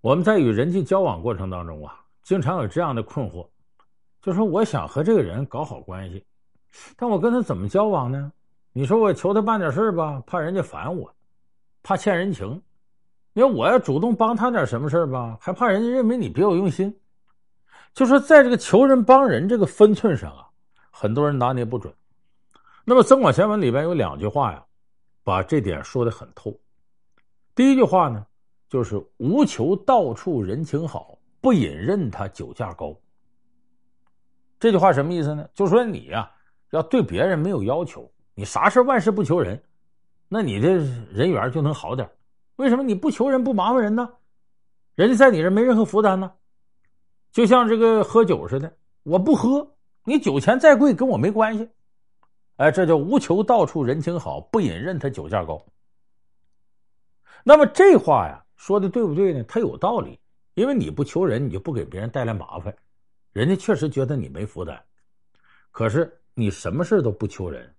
我们在与人际交往过程当中啊，经常有这样的困惑，就说我想和这个人搞好关系，但我跟他怎么交往呢？你说我求他办点事吧，怕人家烦我，怕欠人情；因为我要主动帮他点什么事吧，还怕人家认为你别有用心。就说在这个求人帮人这个分寸上啊，很多人拿捏不准。那么《增广贤文》里边有两句话呀，把这点说的很透。第一句话呢，就是“无求到处人情好，不引任他酒价高”。这句话什么意思呢？就说你呀，要对别人没有要求，你啥事万事不求人，那你的人缘就能好点。为什么你不求人不麻烦人呢？人家在你这没任何负担呢。就像这个喝酒似的，我不喝，你酒钱再贵跟我没关系。哎，这叫无求到处人情好，不引任他酒价高。那么这话呀，说的对不对呢？他有道理，因为你不求人，你就不给别人带来麻烦，人家确实觉得你没负担。可是你什么事都不求人，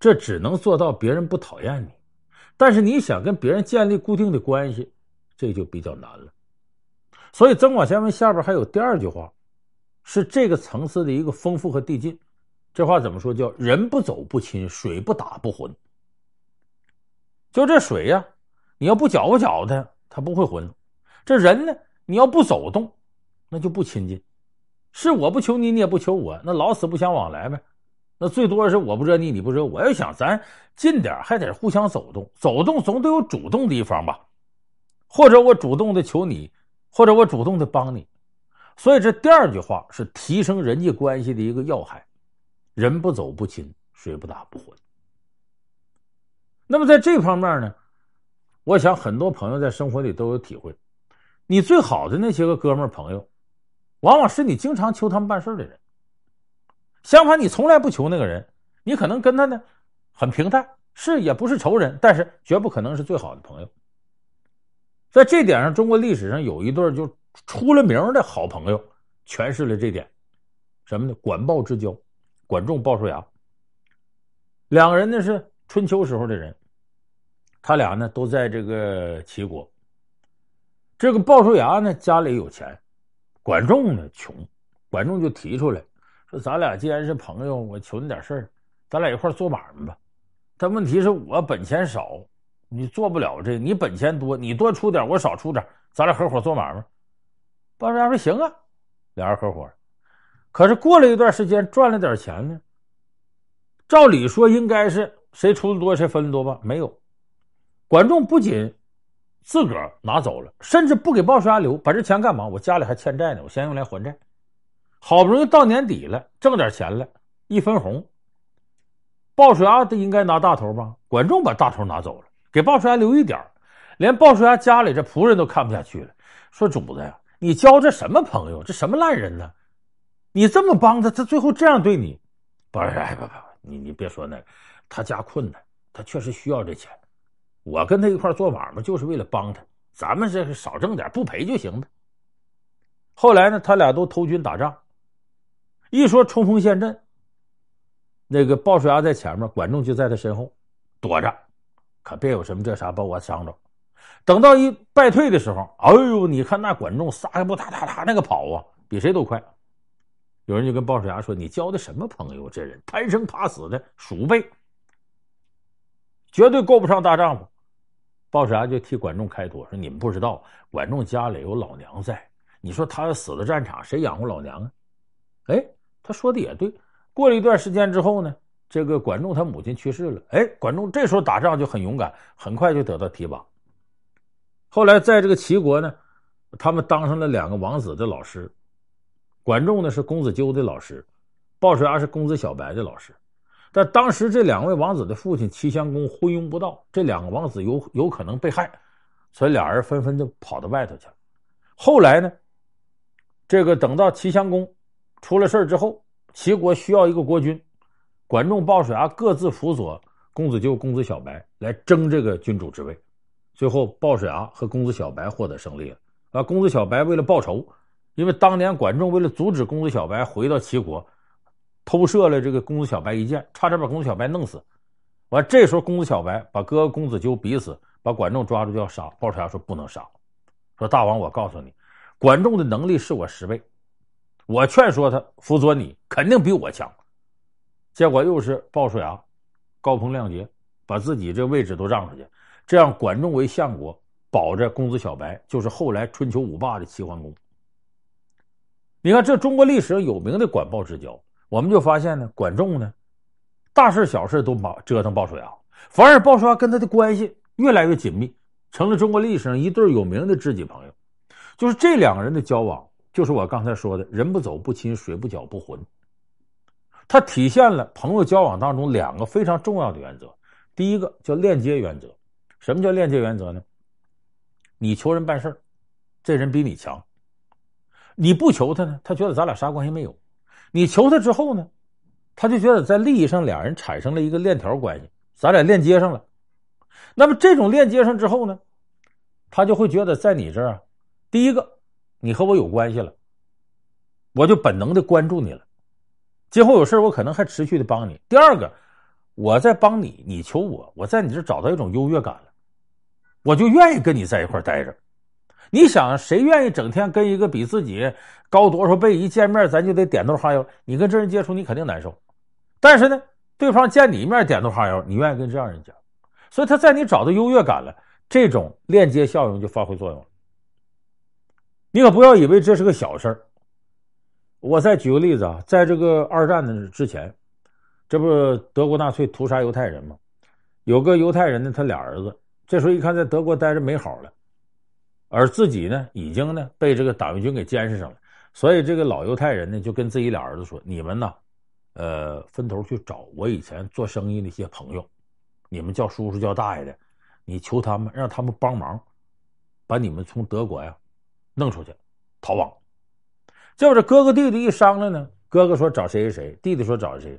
这只能做到别人不讨厌你，但是你想跟别人建立固定的关系，这就比较难了。所以《增广贤文》下边还有第二句话，是这个层次的一个丰富和递进。这话怎么说？叫“人不走不亲，水不打不浑”。就这水呀。你要不搅和搅和它，它不会浑。这人呢，你要不走动，那就不亲近。是我不求你，你也不求我，那老死不相往来呗。那最多是我不惹你，你不惹我。要想咱近点，还得互相走动。走动总得有主动的一方吧？或者我主动的求你，或者我主动的帮你。所以这第二句话是提升人际关系的一个要害：人不走不亲，水不打不浑。那么在这方面呢？我想很多朋友在生活里都有体会，你最好的那些个哥们儿朋友，往往是你经常求他们办事的人。相反，你从来不求那个人，你可能跟他呢很平淡，是也不是仇人，但是绝不可能是最好的朋友。在这点上，中国历史上有一对就出了名的好朋友，诠释了这点，什么呢？管鲍之交，管仲、鲍叔牙，两个人呢是春秋时候的人。他俩呢都在这个齐国。这个鲍叔牙呢家里有钱，管仲呢穷，管仲就提出来说：“咱俩既然是朋友，我求你点事儿，咱俩一块做买卖吧。”但问题是我本钱少，你做不了这。你本钱多，你多出点，我少出点，咱俩合伙做买卖。鲍叔牙说：“行啊，俩人合伙。”可是过了一段时间，赚了点钱呢，照理说应该是谁出的多谁分的多吧？没有。管仲不仅自个儿拿走了，甚至不给鲍叔牙留，把这钱干嘛？我家里还欠债呢，我先用来还债。好不容易到年底了，挣点钱了，一分红，鲍叔牙应该拿大头吧？管仲把大头拿走了，给鲍叔牙留一点，连鲍叔牙家里这仆人都看不下去了，说：“主子呀，你交这什么朋友？这什么烂人呢？你这么帮他，他最后这样对你？不是，哎，不不不，你你别说那个，他家困难，他确实需要这钱。”我跟他一块做买卖，就是为了帮他。咱们这是少挣点，不赔就行了。后来呢，他俩都投军打仗，一说冲锋陷阵，那个鲍叔牙在前面，管仲就在他身后躲着，可别有什么这啥把我伤着。等到一败退的时候，哎呦，你看那管仲撒开步，哒哒哒那个跑啊，比谁都快。有人就跟鲍叔牙说：“你交的什么朋友？这人贪生怕死的鼠辈，绝对够不上大丈夫。”鲍叔牙就替管仲开脱，说：“你们不知道，管仲家里有老娘在。你说他要死了战场，谁养活老娘啊？”哎，他说的也对。过了一段时间之后呢，这个管仲他母亲去世了。哎，管仲这时候打仗就很勇敢，很快就得到提拔。后来在这个齐国呢，他们当上了两个王子的老师。管仲呢是公子纠的老师，鲍叔牙是公子小白的老师。但当时这两位王子的父亲齐襄公昏庸不道，这两个王子有有可能被害，所以俩人纷纷就跑到外头去了。后来呢，这个等到齐襄公出了事之后，齐国需要一个国君，管仲、鲍叔牙各自辅佐公子纠、公子小白来争这个君主之位。最后，鲍叔牙和公子小白获得胜利了。啊，公子小白为了报仇，因为当年管仲为了阻止公子小白回到齐国。偷射了这个公子小白一箭，差点把公子小白弄死。完，这时候公子小白把哥哥公子纠逼死，把管仲抓住就要杀。鲍叔牙说不能杀，说大王，我告诉你，管仲的能力是我十倍，我劝说他辅佐你，肯定比我强。结果又是鲍叔牙高风亮节，把自己这位置都让出去，这样管仲为相国，保着公子小白，就是后来春秋五霸的齐桓公。你看，这中国历史上有名的管鲍之交，我们就发现呢，管仲呢，大事小事都忙折腾鲍叔牙，反而鲍叔牙跟他的关系越来越紧密，成了中国历史上一对有名的知己朋友。就是这两个人的交往，就是我刚才说的“人不走不亲，水不搅不浑”。它体现了朋友交往当中两个非常重要的原则。第一个叫链接原则。什么叫链接原则呢？你求人办事这人比你强，你不求他呢，他觉得咱俩啥关系没有；你求他之后呢，他就觉得在利益上俩人产生了一个链条关系，咱俩链接上了。那么这种链接上之后呢，他就会觉得在你这儿，第一个你和我有关系了，我就本能的关注你了，今后有事我可能还持续的帮你。第二个，我在帮你，你求我，我在你这找到一种优越感了。我就愿意跟你在一块待着。你想，谁愿意整天跟一个比自己高多少倍，一见面咱就得点头哈腰？你跟这人接触，你肯定难受。但是呢，对方见你一面点头哈腰，你愿意跟这样人讲。所以他在你找到优越感了，这种链接效应就发挥作用了。你可不要以为这是个小事儿。我再举个例子啊，在这个二战的之前，这不德国纳粹屠杀犹太人吗？有个犹太人呢，他俩儿子。这时候一看，在德国待着没好了，而自己呢，已经呢被这个党卫军给监视上了，所以这个老犹太人呢，就跟自己俩儿子说：“你们呢，呃，分头去找我以前做生意那些朋友，你们叫叔叔叫大爷的，你求他们，让他们帮忙，把你们从德国呀弄出去，逃亡。”结果这哥哥弟弟一商量呢，哥哥说找谁谁谁，弟弟说找谁，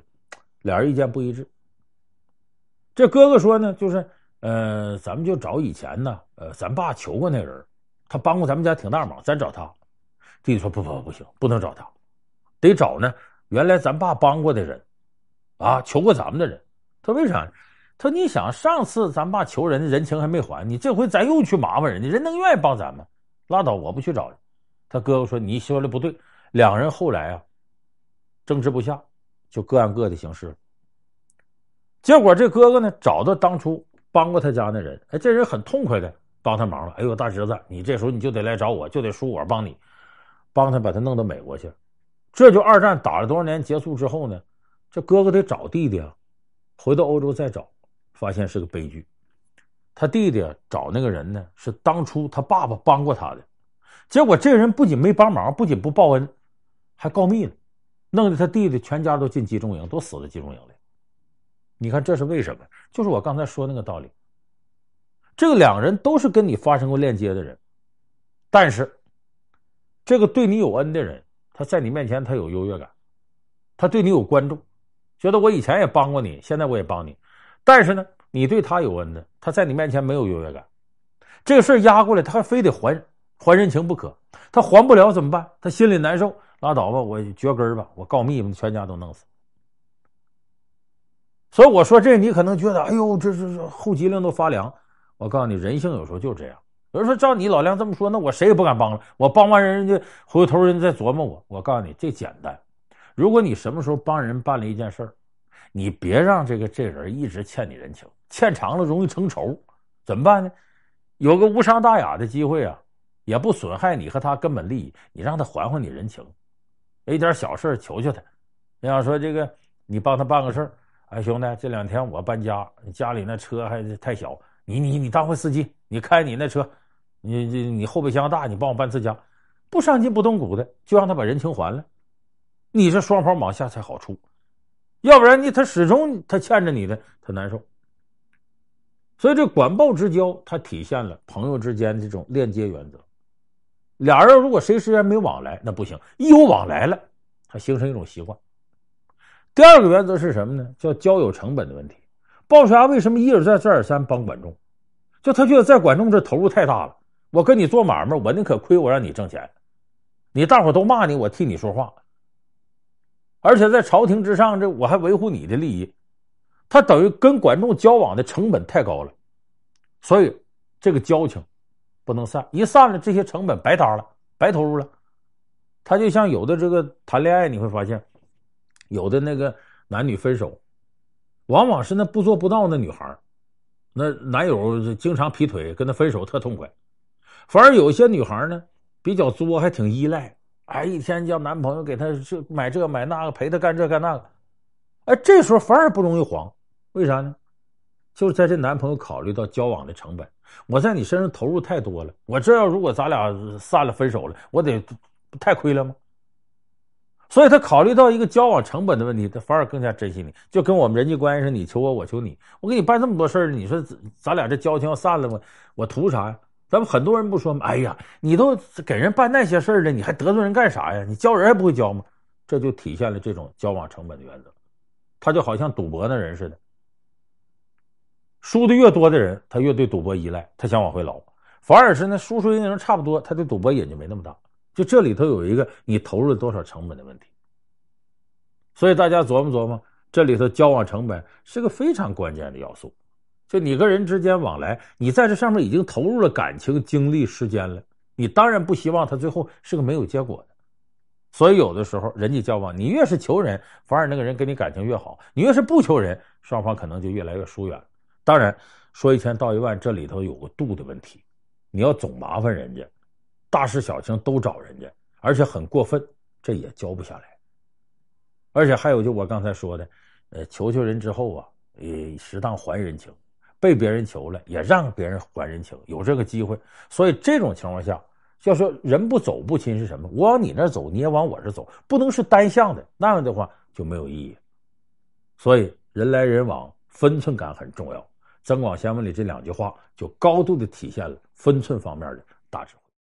俩人意见不一致。这哥哥说呢，就是。呃，咱们就找以前呢，呃，咱爸求过那人，他帮过咱们家挺大忙，咱找他。弟弟说不不不行，不能找他，得找呢原来咱爸帮过的人，啊，求过咱们的人。他为啥？他说你想上次咱爸求人的人情还没还，你这回咱又去麻烦人家，人能愿意帮咱们？拉倒，我不去找。他哥哥说你说的不对。两人后来啊，争执不下，就各按各的行事。结果这哥哥呢，找到当初。帮过他家那人，哎，这人很痛快的帮他忙了。哎呦，大侄子，你这时候你就得来找我，就得叔我帮你，帮他把他弄到美国去。这就二战打了多少年结束之后呢，这哥哥得找弟弟啊，回到欧洲再找，发现是个悲剧。他弟弟找那个人呢，是当初他爸爸帮过他的，结果这人不仅没帮忙，不仅不报恩，还告密了，弄得他弟弟全家都进集中营，都死在集中营里。你看这是为什么？就是我刚才说那个道理。这个两人都是跟你发生过链接的人，但是这个对你有恩的人，他在你面前他有优越感，他对你有关注，觉得我以前也帮过你，现在我也帮你。但是呢，你对他有恩的，他在你面前没有优越感。这个事压过来，他还非得还还人情不可。他还不了怎么办？他心里难受，拉倒吧，我绝根吧，我告密吧，全家都弄死。所以我说这，你可能觉得，哎呦，这是后脊梁都发凉。我告诉你，人性有时候就是这样。有人说，照你老梁这么说，那我谁也不敢帮了。我帮完人，人家回头人家再琢磨我。我告诉你，这简单。如果你什么时候帮人办了一件事儿，你别让这个这人一直欠你人情，欠长了容易成仇。怎么办呢？有个无伤大雅的机会啊，也不损害你和他根本利益，你让他还还你人情。一点小事求求他。你要说这个，你帮他办个事儿。哎，兄弟，这两天我搬家，家里那车还是太小，你你你当回司机，你开你那车，你你你后备箱大，你帮我搬次家，不伤筋不动骨的，就让他把人情还了，你这双方往下才好处，要不然你他始终他欠着你的，他难受。所以这管鲍之交，它体现了朋友之间这种链接原则。俩人如果谁之间没往来，那不行，一有往来了，他形成一种习惯。第二个原则是什么呢？叫交友成本的问题。鲍叔牙为什么一而再再而三帮管仲？就他觉得在管仲这投入太大了。我跟你做买卖，我宁可亏，我让你挣钱。你大伙都骂你，我替你说话。而且在朝廷之上，这我还维护你的利益。他等于跟管仲交往的成本太高了，所以这个交情不能散，一散了这些成本白搭了，白投入了。他就像有的这个谈恋爱，你会发现，有的那个男女分手，往往是那不做不到的女孩，那男友经常劈腿，跟她分手特痛快。反而有些女孩呢，比较作，还挺依赖，哎，一天叫男朋友给她这买这买那个，陪她干这干那个，哎，这时候反而不容易黄，为啥呢？就是在这男朋友考虑到交往的成本，我在你身上投入太多了，我这要如果咱俩散了分手了，我得太亏了吗？所以他考虑到一个交往成本的问题，他反而更加珍惜你，就跟我们人际关系是你求我，我求你，我给你办这么多事儿，你说咱俩这交情要散了吗？我图啥呀？咱们很多人不说吗？哎呀，你都给人办那些事儿了，你还得罪人干啥呀？你交人还不会交吗？这就体现了这种交往成本的原则。他就好像赌博的人似的，输的越多的人，他越对赌博依赖，他想往回捞；反而是那输输赢赢差不多，他对赌博瘾就没那么大。就这里头有一个你投入了多少成本的问题。所以大家琢磨琢磨，这里头交往成本是个非常关键的要素。就你跟人之间往来，你在这上面已经投入了感情、精力、时间了，你当然不希望他最后是个没有结果的。所以有的时候人际交往，你越是求人，反而那个人跟你感情越好；你越是不求人，双方可能就越来越疏远。当然说一千道一万，这里头有个度的问题。你要总麻烦人家，大事小情都找人家，而且很过分，这也交不下来。而且还有就我刚才说的，呃，求求人之后啊，也适当还人情。被别人求了，也让别人还人情，有这个机会。所以这种情况下，要说人不走不亲是什么？我往你那走，你也往我这走，不能是单向的，那样的话就没有意义。所以人来人往，分寸感很重要。《增广贤文》里这两句话就高度的体现了分寸方面的大智慧。